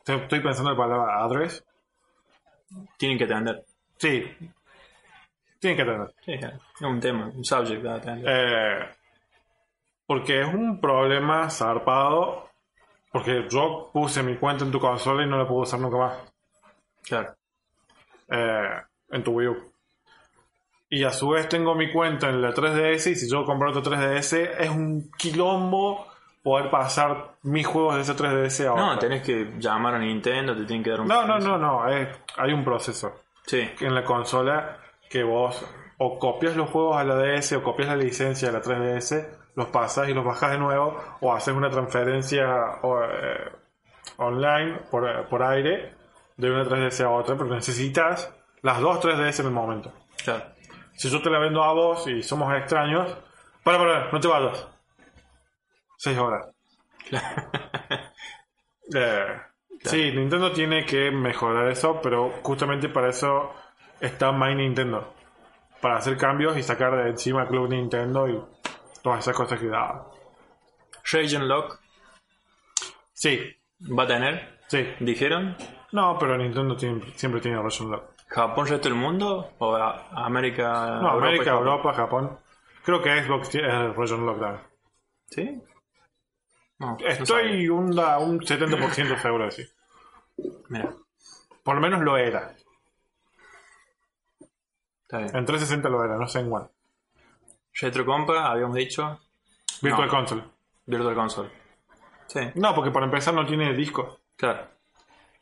Estoy- pensando en la palabra address. Tienen que atender. Sí. Tienen que tener. Sí, es un tema, un subject a atender. Eh, porque es un problema zarpado. Porque yo puse mi cuenta en tu consola y no la puedo usar nunca más. claro. eh, en tu Wii U. Y a su vez tengo mi cuenta en la 3DS y si yo compro otro 3DS es un quilombo poder pasar mis juegos de ese 3DS a No, tenés que llamar a Nintendo, te tienen que dar un no, no, no, no, es- hay un proceso Sí, en la consola que vos o copias los juegos a la DS o copias la licencia de la 3DS, los pasas y los bajas de nuevo o haces una transferencia o, eh, online por, por aire de una 3DS a otra, pero necesitas las dos 3DS en el momento. claro. Si yo te la vendo a vos y somos extraños, para, para, no te vayas. Seis horas. Eh, Sí, Nintendo tiene que mejorar eso, pero justamente para eso está My Nintendo. Para hacer cambios y sacar de encima Club Nintendo y todas esas cosas que da. Region Lock Sí, va a tener, sí. dijeron. No, pero Nintendo tiene- siempre tiene Region Lock. ¿Japón, resto del mundo? ¿O a- América? No, Europa América? Europa, Japón. Creo que Xbox tiene Region Lock también. ¿Sí? No, no Estoy sabía. un, un 70% seguro de sí. Mira, Por lo menos lo era. está bien. En 360 lo era, no sé en One. Retro Compa, habíamos dicho. Virtual No. Console. Virtual Console. Sí, No, porque para empezar no tiene disco. claro.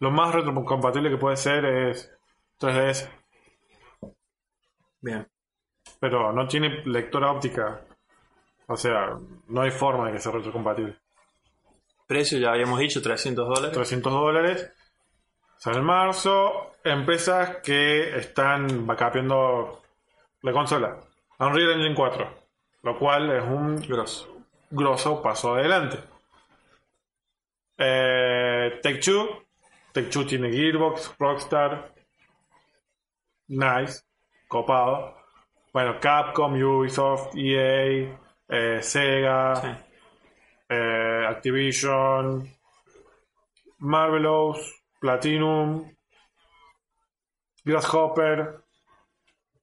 Lo más retrocompatible que puede ser es 3DS. Bien. Pero no tiene lectora óptica. O sea, no hay forma de que sea retrocompatible. Precio ya habíamos dicho, 300 dólares. 300 dólares. Sale en marzo. Empresas que están backupeando la consola. Unreal Engine 4. Lo cual es un Grosso. grosso paso adelante. Eh, Take Two. Take Two tiene Gearbox, Rockstar. Nice. Copado. Bueno, Capcom, Ubisoft, EA, eh, Sega, Sí. Eh, Activision, Marvelous, Platinum, Grasshopper.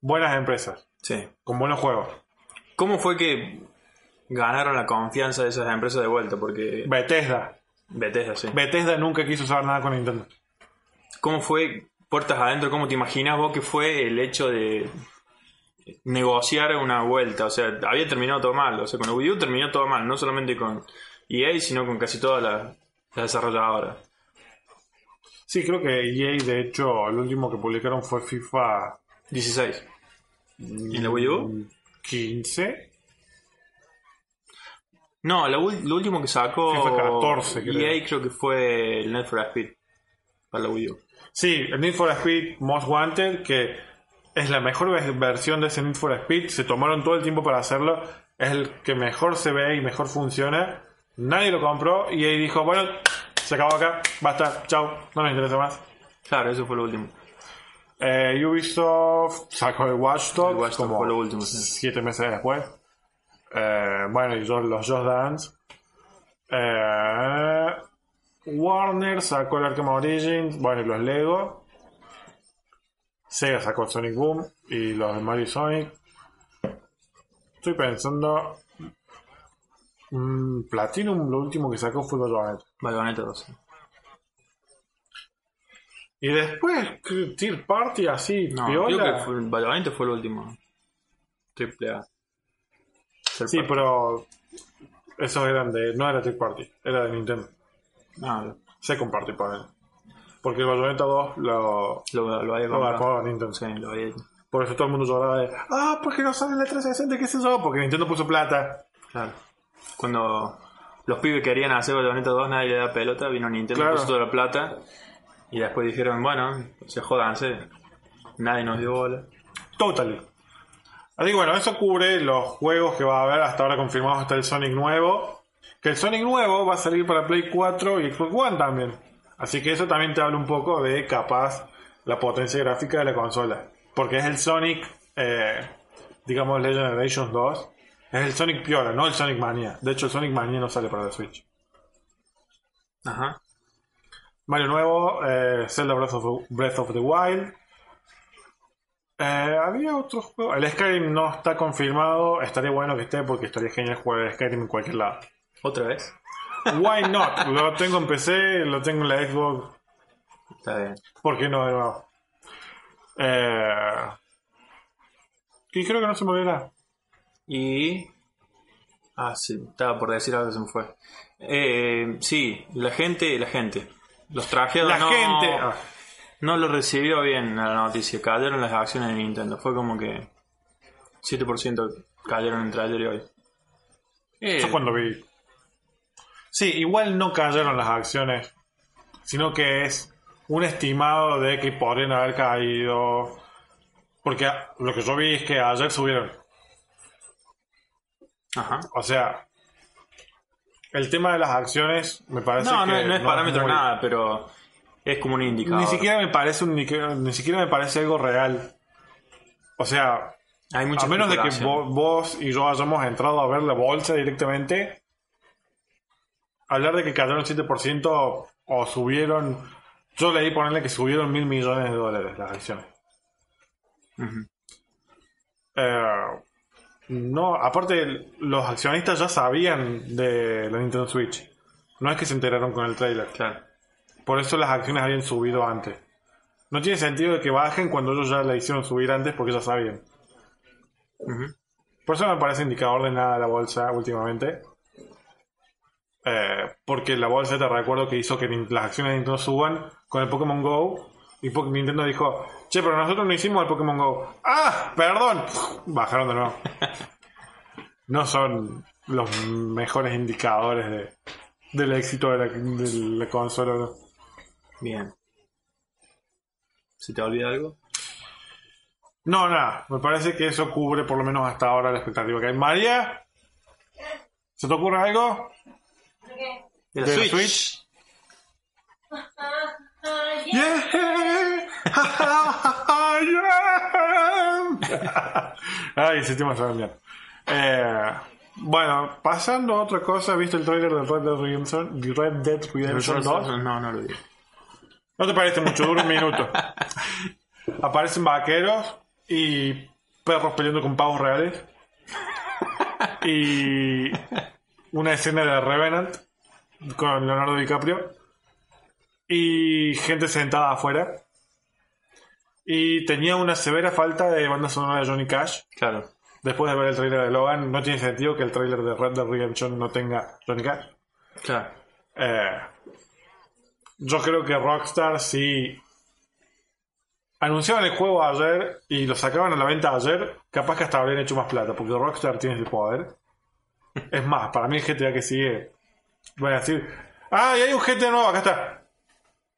Buenas empresas, sí. con buenos juegos. ¿Cómo fue que ganaron la confianza de esas empresas de vuelta? Porque Bethesda. Bethesda, sí. Bethesda nunca quiso saber nada con Nintendo. ¿Cómo fue, puertas adentro, cómo te imaginas vos que fue el hecho de negociar una vuelta? O sea, había terminado todo mal. O sea, con Wii U terminó todo mal. No solamente con EA, sino con casi todas las las desarrolladoras. Sí, creo que EA, de hecho, el último que publicaron fue FIFA 16. ¿Y la Wii U? 15. No, la lo último que sacó FIFA 14, creo. EA creo que fue el Net for Speed para la Wii U. Sí, el Need for Speed Most Wanted, que es la mejor ve- versión de ese Need for Speed. Se tomaron todo el tiempo para hacerlo. Es el que mejor se ve y mejor funciona. Nadie lo compró y EA dijo, bueno, se acabó acá, basta, chao, no nos interesa más. Claro, eso fue lo último. Eh, Ubisoft sacó el Watch Dogs El Watch como fue lo último, sí. siete meses después. Eh, bueno, y los Just Dance. Eh, Warner sacó el Arkham Origins, bueno, y los Lego. Sega sacó Sonic Boom y los de Mario y Sonic. Estoy pensando. Mm, Platinum lo último que sacó fue Bayonetta. Bayonetta 2. Y después. Tier Party así, No, piola. creo que fue, Bayonetta fue el último. Triple A. Third Sí, party. pero esos eran de. No era Tier Party, era de Nintendo. No, Second Party para él. Porque el Bayonetta 2 lo, lo, lo había comprado. Nintendo. Sí, lo había Por eso todo el mundo lloraba de. Ah, porque no sale la 360, qué sé yo. Porque Nintendo puso plata. Claro. Cuando los pibes querían hacer Bayonetta 2, nadie le da pelota, vino Nintendo, Claro. puso toda la plata. Y después dijeron, bueno, se jodanse. Nadie nos dio bola. Totally. Así que bueno, eso cubre los juegos que va a haber hasta ahora confirmados hasta el Sonic nuevo. Que el Sonic nuevo va a salir para Play 4 y Xbox One también. Así que eso también te habla un poco de capaz la potencia gráfica de la consola. Porque es el Sonic, eh, digamos, Legend Generations 2. Es el Sonic Piola, no el Sonic Mania. De hecho, el Sonic Mania no sale para la Switch. Ajá. Mario nuevo, eh, Zelda Breath of, Breath of the Wild. Eh, había otro juego. El Skyrim no está confirmado. Estaría bueno que esté porque estaría genial jugar el Skyrim en cualquier lado. ¿Otra vez? Why not? lo tengo en PC, lo tengo en la Xbox. Está bien. ¿Por qué no nuevo? Eh, y creo que no se me olvidará. Y. Ah, sí, estaba por decir algo, se me fue. Eh, sí, la gente, la gente. Los trajeros La no, gente. ah, no lo recibió bien a la noticia. Cayeron las acciones de Nintendo. Fue como que 7% cayeron entre ayer y hoy. Eh, Eso cuando vi. Sí, igual no cayeron las acciones, sino que es un estimado de que podrían haber caído. Porque lo que yo vi es que ayer subieron. Ajá. O sea, el tema de las acciones me parece No, no, que no es parámetro muy- nada, pero es como un indicador. Ni siquiera me parece un, ni, ni siquiera me parece algo real. O sea, Hay a menos de que especulación. vo- vos y yo hayamos entrado a ver la bolsa directamente, hablar de que cayeron 7% o subieron, yo leí ponerle que subieron mil millones de dólares las acciones. Eh, no, aparte los accionistas ya sabían de la Nintendo Switch. No es que se enteraron con el trailer. Claro. Por eso las acciones habían subido antes. No tiene sentido de que bajen cuando ellos ya la hicieron subir antes porque ya sabían. Por eso me parece indicador de nada la bolsa últimamente. Eh, porque la bolsa te recuerdo que hizo que las acciones de Nintendo suban con el Pokémon Go. Y Nintendo dijo, che, pero nosotros no hicimos el Pokémon Go. ¡Ah! Perdón. Bajaron de nuevo. No son los mejores indicadores de, del éxito de la, de la consola. ¿no? Bien. ¿Se te olvida algo? No, nada. Me parece que eso cubre por lo menos hasta ahora la expectativa que hay. María, ¿se te ocurre algo? De la ¿De la Switch. Switch? Yeah. Yeah. Ay, ese tema bien. Eh, bueno, pasando a otra cosa, ¿viste el trailer de Red Dead Redemption, de Red Dead Redemption 2? No, no lo vi. No te parece mucho, dura un minuto. Aparecen vaqueros y perros peleando con pavos reales. Y una escena de Revenant con Leonardo DiCaprio. Y gente sentada afuera. Y tenía una severa falta de banda sonora de Johnny Cash. Claro. Después de ver el trailer de Logan, no tiene sentido que el trailer de Red Dead Redemption no tenga Johnny Cash. Claro. Eh, yo creo que Rockstar si anunciaban el juego ayer y lo sacaban a la venta ayer, capaz que hasta habrían hecho más plata, porque Rockstar tiene el poder. Es más, para mí el GTA que sigue, voy a decir, ah, y hay un GTA nuevo, acá está.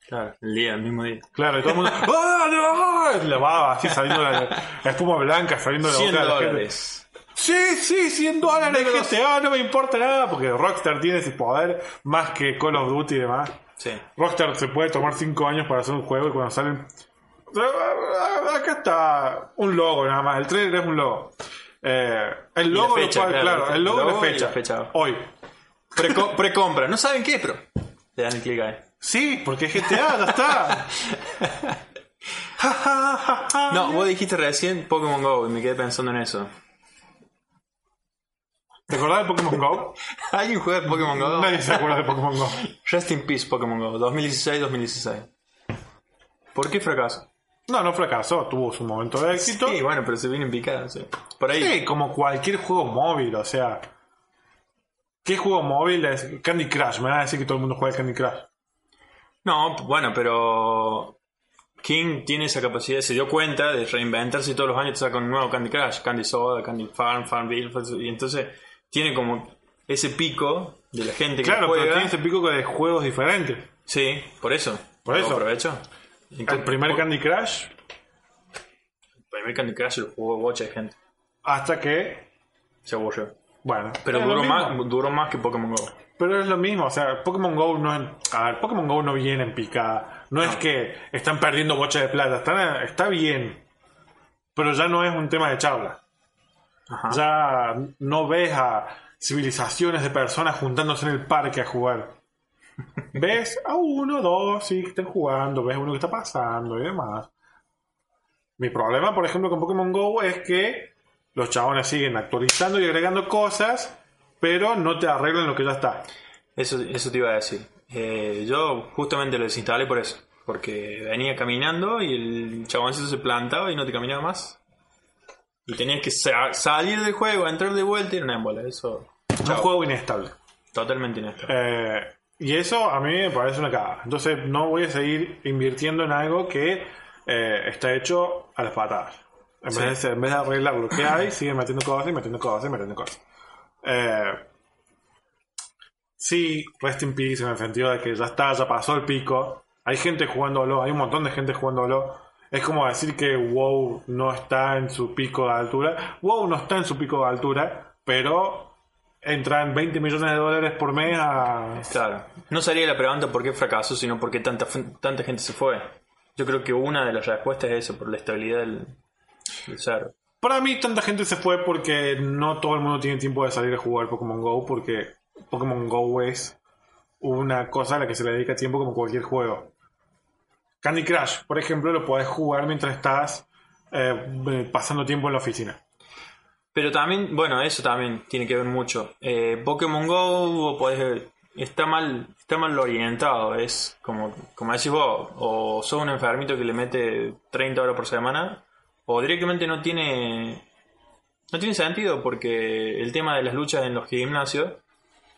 Claro. El día, el mismo día. Claro, y todo el mundo, ¡ah, no! La baba así saliendo la, la espuma blanca saliendo de la 100 boca de la gente. dólares. Sí, sí, 100 dólares GTA, no me importa nada, porque Rockstar tiene ese poder más que Call of Duty y demás. Sí. Rockstar se puede tomar 5 años para hacer un juego y cuando salen. Acá está un logo nada más. El trailer es un logo. Eh, el logo, la lo fecha, cual- claro. claro, el logo, y logo y fecha. la fecha. Hoy. Preco- Precompra. no saben qué, pero. Le dan el clic ahí. Sí, porque es GTA, ya está. No, vos dijiste recién Pokémon Go y me quedé pensando en eso. ¿Te acordás de Pokémon Go? ¿Alguien juega de Pokémon Go? Nadie se acuerda de Pokémon Go. Rest in Peace Pokémon Go, 2016-2016. ¿Por qué fracaso? No, no fracasó, tuvo su momento de éxito. Sí, bueno, pero se viene en picada, sí. Por ahí. Sí, como cualquier juego móvil, o sea. ¿Qué juego móvil es? Candy Crush, me van a decir que todo el mundo juega Candy Crush. No, bueno, pero King tiene esa capacidad, se dio cuenta de reinventarse y todos los años te saca un nuevo Candy Crush, Candy Soda, Candy Farm, Farmville, y entonces tiene como ese pico de la gente que Claro, juega. pero tiene ese pico de juegos diferentes. Sí, por eso. Por eso. aprovecho. El primer Candy Crush, el primer Candy Crush lo jugó bocha de gente. hasta que. Se aburrió. Bueno, Pero duró más, duró más que Pokémon Go. Pero es lo mismo, o sea, Pokémon Go no es. A ver, Pokémon Go no viene en picada. No, es que están perdiendo bocha de plata. Están, está bien. Pero ya no es un tema de charla. Ajá. Ya no ves a civilizaciones de personas juntándose en el parque a jugar. Ves a uno, dos, sí, que están jugando, ves uno que está pasando y demás. Mi problema, por ejemplo, con Pokémon Go es que los chabones siguen actualizando y agregando cosas, pero no te arreglan lo que ya está. Eso, eso te iba a decir. Eh, yo justamente lo desinstalé por eso. Porque venía caminando y el chaboncito se plantaba y no te caminaba más. Y tenías que sa- salir del juego, entrar de vuelta y era una ébola. Eso. Es un juego inestable. Totalmente inestable. Eh, y eso a mí me parece una cagada. Entonces no voy a seguir invirtiendo en algo que eh, está hecho a las patadas. En, Sí. vez de, en vez de arreglar lo que hay, siguen metiendo cosas y metiendo cosas y metiendo cosas. Eh, sí, rest in peace en el sentido de que ya está, ya pasó el pico. Hay gente jugándolo, hay un montón de gente jugándolo. Es como decir que WoW no está en su pico de altura. WoW no está en su pico de altura, pero entran 20 millones de dólares por mes a... Claro. No sería la pregunta por qué fracasó, sino por qué tanta, tanta gente se fue. Yo creo que una de las respuestas es eso, por la estabilidad del, server. Para mí tanta gente se fue porque no todo el mundo tiene tiempo de salir a jugar Pokémon Go porque Pokémon Go es una cosa a la que se le dedica tiempo como cualquier juego. Candy Crush, por ejemplo, lo puedes jugar mientras estás eh, pasando tiempo en la oficina. Pero también, bueno, eso también tiene que ver mucho. Eh, Pokémon Go podés- está mal está mal orientado. Es como, como decís vos, o sos un enfermito que le mete 30 horas por semana, o directamente no tiene no tiene sentido porque el tema de las luchas en los gimnasios,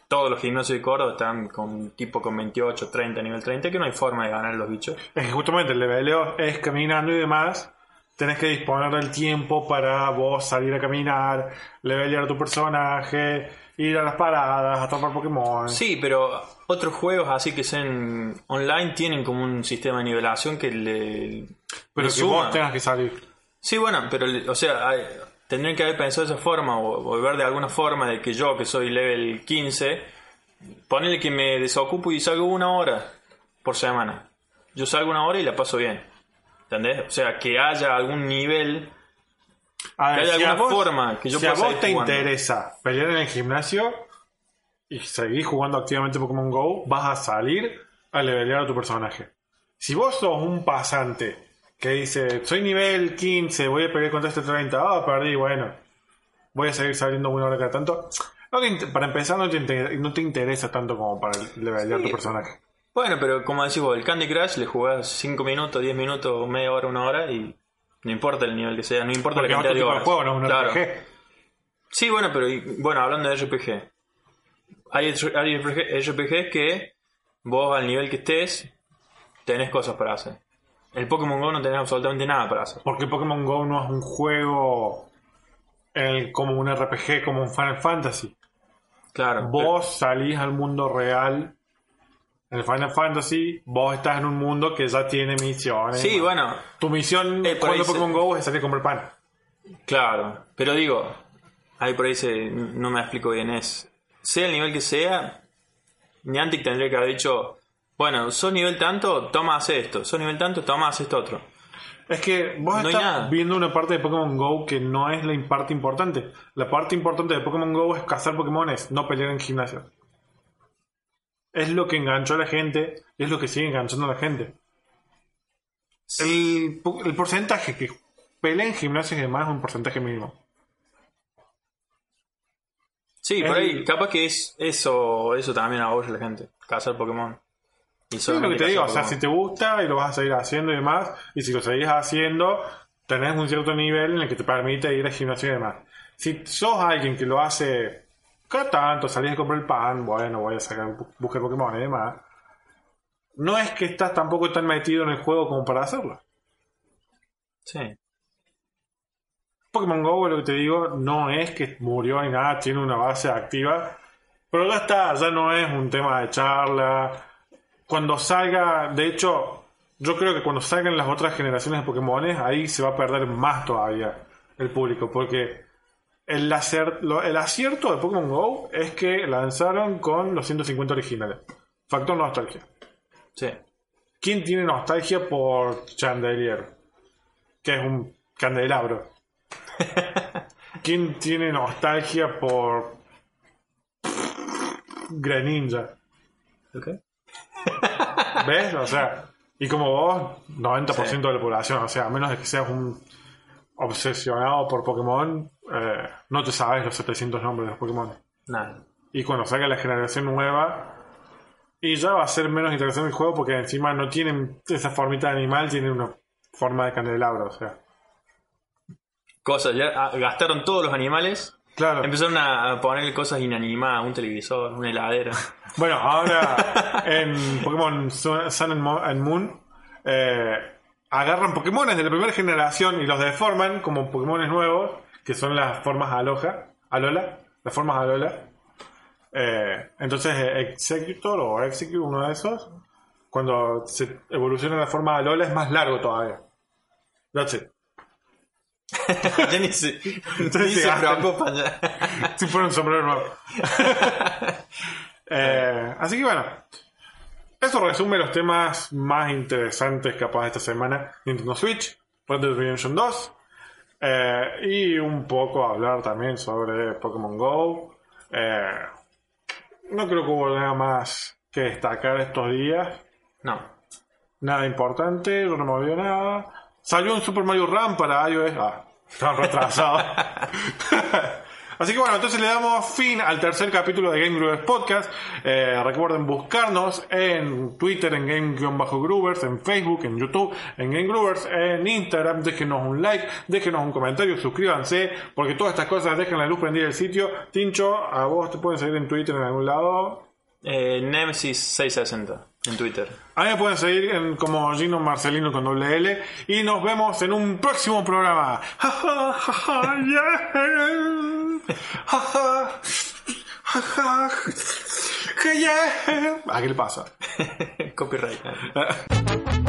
todos los gimnasios de Córdoba están con tipo con 28, 30, nivel 30, que no hay forma de ganar los bichos. Es que justamente el leveleo es caminando y demás. Tenés que disponer del tiempo para vos salir a caminar, levelear a tu personaje, ir a las paradas, atrapar Pokémon. Sí, pero otros juegos así que sean online tienen como un sistema de nivelación que le... pero le que suma. vos tengas que salir. Sí, bueno, pero, o sea, hay- tendrían que haber pensado de esa forma o, o ver de alguna forma de que yo, que soy level 15, ponele que me desocupo y salgo una hora por semana. Yo salgo una hora y la paso bien. ¿Entendés? O sea, que haya algún nivel. A Que haya si alguna vos- forma que yo si pueda a vos te jugando. interesa pelear en el gimnasio y seguir jugando activamente Pokémon Go, vas a salir a levelear a tu personaje. Si vos sos un pasante que dice, soy nivel 15, voy a pelear contra este 30, ah, perdí, bueno, voy a seguir saliendo una hora cada tanto. No te para empezar, no te, inter- no te interesa tanto como para levelear Sí. tu personaje. Bueno, pero como decís vos, el Candy Crush le jugás 5 minutos, 10 minutos, media hora, una hora y no importa el nivel que sea, no importa Porque la cantidad de horas. juego, no es un Claro. RPG. Sí, bueno, pero y- bueno, hablando de RPG. Hay, hay RPGs que vos al nivel que estés tenés cosas para hacer. El Pokémon Go no tenés absolutamente nada para hacer. Porque Pokémon Go no es un juego el- como un RPG, como un Final Fantasy. Claro. Vos salís al mundo real. En el Final Fantasy, vos estás en un mundo que ya tiene misiones. Sí, bueno, Tu misión Eh, se- Pokémon Go es salir a comprar pan. claro. Pero digo, ahí por ahí se, no me explico bien. Es, sea el nivel que sea, Niantic tendría que haber dicho, bueno, sos nivel tanto, toma hace esto. Sos nivel tanto, toma hace esto otro. Es que vos No estás viendo una parte de Pokémon Go que no es la parte importante. La parte importante de Pokémon Go es cazar Pokémones, no pelear en gimnasio. Es lo que enganchó a la gente y es lo que sigue enganchando a la gente. El, po- el porcentaje que pelea en gimnasios y demás es un porcentaje mínimo. Sí, por ahí, capaz que es eso, eso también a la gente, cazar Pokémon. Y Sí, es lo que te digo, o sea, si te gusta y lo vas a seguir haciendo y demás, y si lo seguís haciendo, tenés un cierto nivel en el que te permite ir al gimnasio y demás. Si sos alguien que lo hace cada tanto, salís a comprar el pan, bueno, voy a sacar buscar Pokémon y demás, no es que estás tampoco tan metido en el juego como para hacerlo. Sí. Pokémon Go, lo que te digo, no es que murió ni nada, tiene una base activa, pero ya está, ya no es un tema de charla. Cuando salga, de hecho, yo creo que cuando salgan las otras generaciones de Pokémon, ahí se va a perder más todavía el público, porque el, acer- lo- el acierto de Pokémon Go es que lanzaron con los 150 originales. Factor nostalgia. Sí. ¿Quién tiene nostalgia por Chandelier? Que es un candelabro. ¿Quién tiene nostalgia por Greninja? Ok. ¿Ves? O sea, y como vos, 90% de la población, o sea, a menos de que seas un obsesionado por Pokémon, eh, no te sabes los 700 nombres de los Pokémon. Nada. Y cuando salga la generación nueva, y ya va a ser menos interesante el juego porque encima no tienen esa formita de animal, tienen una forma de candelabro, o sea. Cosas, ya ah, gastaron todos los animales, Claro. empezaron a a poner cosas inanimadas, un televisor, una heladera. Bueno, ahora en Pokémon Sun and Mo- and Moon eh, agarran Pokémones de la primera generación y los deforman como Pokémones nuevos, que son las formas Alola, Alola, las formas Alola. Eh, entonces eh, Executor o Execute, uno de esos, cuando se evoluciona la forma Alola es más largo todavía. That's it. Ya ni se, Entonces ni se preocupan ya. Si fuera un sombrero nuevo. Eh, así que bueno. Eso resume los temas más interesantes capaz esta semana. Nintendo Switch, Red Dead Redemption 2. eh, y un poco hablar también sobre Pokémon Go. Eh, no creo que hubo nada más que destacar estos días. No. Nada importante, yo no me olvidé nada. Salió un Super Mario Run para iOS. Ah, estaba retrasado. Así que bueno, entonces le damos fin al tercer capítulo de Game Groovers Podcast. Eh, recuerden buscarnos en Twitter, en Game-Groovers, en Facebook, en YouTube, en Game Groovers, en Instagram. Déjenos un like, déjenos un comentario, suscríbanse, porque todas estas cosas dejan la luz prendida el sitio. Tincho, a vos te pueden seguir en Twitter en algún lado. Eh, Nemesis 660 en Twitter. A mí me pueden seguir en, como Gino Marcelino con doble L. Y nos vemos en un próximo programa. Ja, ja, ja, ja, yeah. Ja, ja. Ja, ja. Que yeah. ¿A qué le pasa? Copyright.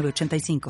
906985.